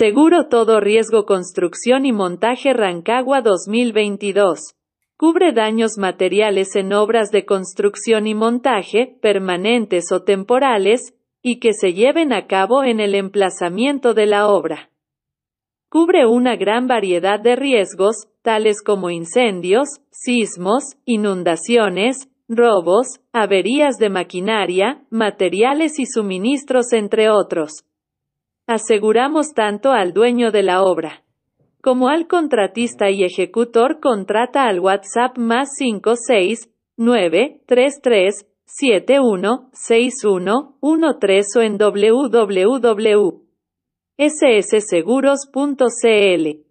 Seguro todo riesgo construcción y montaje Rancagua 2022. Cubre daños materiales en obras de construcción y montaje, permanentes o temporales, y que se lleven a cabo en el emplazamiento de la obra. Cubre una gran variedad de riesgos, tales como incendios, sismos, inundaciones, robos, averías de maquinaria, materiales y suministros entre otros. Aseguramos tanto al dueño de la obra como al contratista y ejecutor contrata al WhatsApp más 56933716113 o en www.ssseguros.cl.